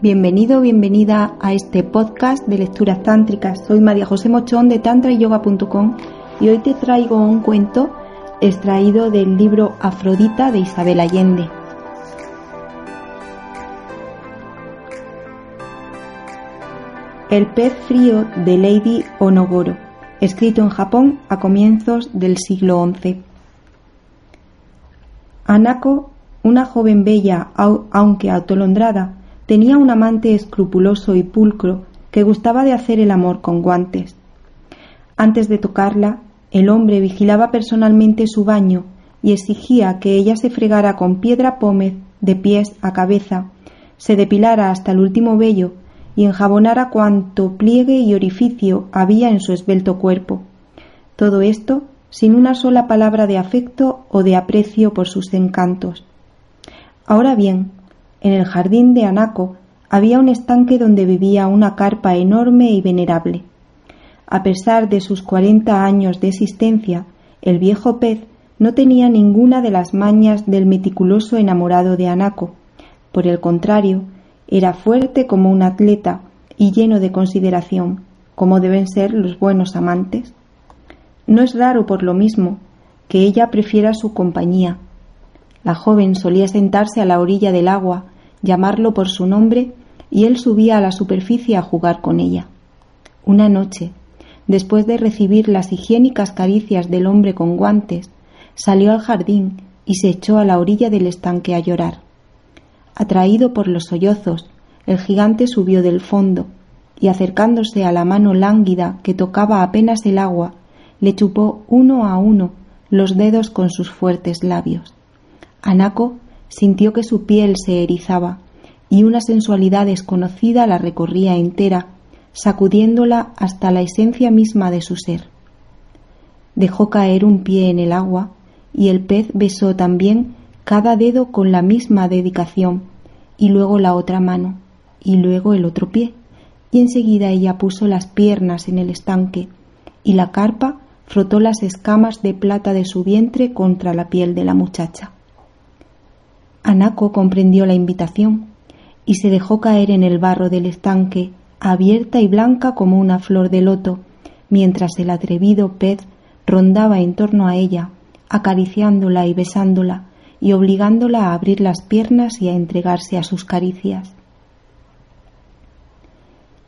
Bienvenido, bienvenida a este podcast de lecturas tántricas. Soy María José Mochón de tantrayoga.com y hoy te traigo un cuento extraído del libro Afrodita de Isabel Allende. El pez frío de Lady Onogoro, escrito en Japón a comienzos del siglo XI. Anako, una joven bella aunque atolondrada, tenía un amante escrupuloso y pulcro que gustaba de hacer el amor con guantes. Antes de tocarla, el hombre vigilaba personalmente su baño y exigía que ella se fregara con piedra pómez de pies a cabeza, se depilara hasta el último vello y enjabonara cuanto pliegue y orificio había en su esbelto cuerpo. Todo esto sin una sola palabra de afecto o de aprecio por sus encantos. Ahora bien, en el jardín de Anaco había un estanque donde vivía una carpa enorme y venerable. A pesar de sus cuarenta años de existencia, el viejo pez no tenía ninguna de las mañas del meticuloso enamorado de Anaco. Por el contrario, era fuerte como un atleta y lleno de consideración, como deben ser los buenos amantes. No es raro, por lo mismo, que ella prefiera su compañía, la joven solía sentarse a la orilla del agua, llamarlo por su nombre, y él subía a la superficie a jugar con ella. Una noche, después de recibir las higiénicas caricias del hombre con guantes, salió al jardín y se echó a la orilla del estanque a llorar. Atraído por los sollozos, el gigante subió del fondo y acercándose a la mano lánguida que tocaba apenas el agua, le chupó uno a uno los dedos con sus fuertes labios. Anaco sintió que su piel se erizaba y una sensualidad desconocida la recorría entera, sacudiéndola hasta la esencia misma de su ser. Dejó caer un pie en el agua y el pez besó también cada dedo con la misma dedicación y luego la otra mano y luego el otro pie y enseguida ella puso las piernas en el estanque y la carpa frotó las escamas de plata de su vientre contra la piel de la muchacha. Anaco comprendió la invitación y se dejó caer en el barro del estanque, abierta y blanca como una flor de loto, mientras el atrevido pez rondaba en torno a ella, acariciándola y besándola, y obligándola a abrir las piernas y a entregarse a sus caricias.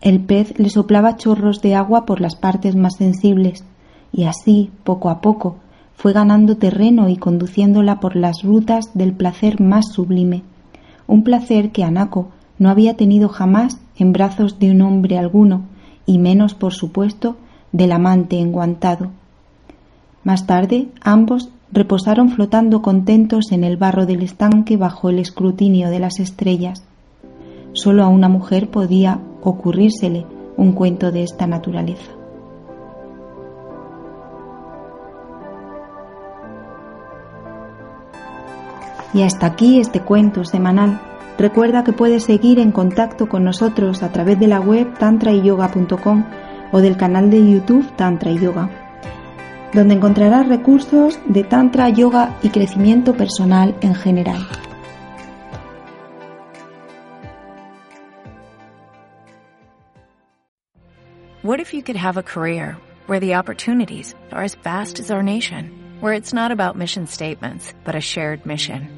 El pez le soplaba chorros de agua por las partes más sensibles, y así, poco a poco, fue ganando terreno y conduciéndola por las rutas del placer más sublime, un placer que Anaco no había tenido jamás en brazos de un hombre alguno, y menos, por supuesto, del amante enguantado. Más tarde, ambos reposaron flotando contentos en el barro del estanque bajo el escrutinio de las estrellas. Solo a una mujer podía ocurrírsele un cuento de esta naturaleza. Y hasta aquí este cuento semanal. Recuerda que puedes seguir en contacto con nosotros a través de la web tantrayoga.com o del canal de YouTube Tantra y Yoga, donde encontrarás recursos de Tantra, Yoga y crecimiento personal en general. What if you could have a career where the opportunities are as vast as our nation, where it's not about mission statements, but a shared mission?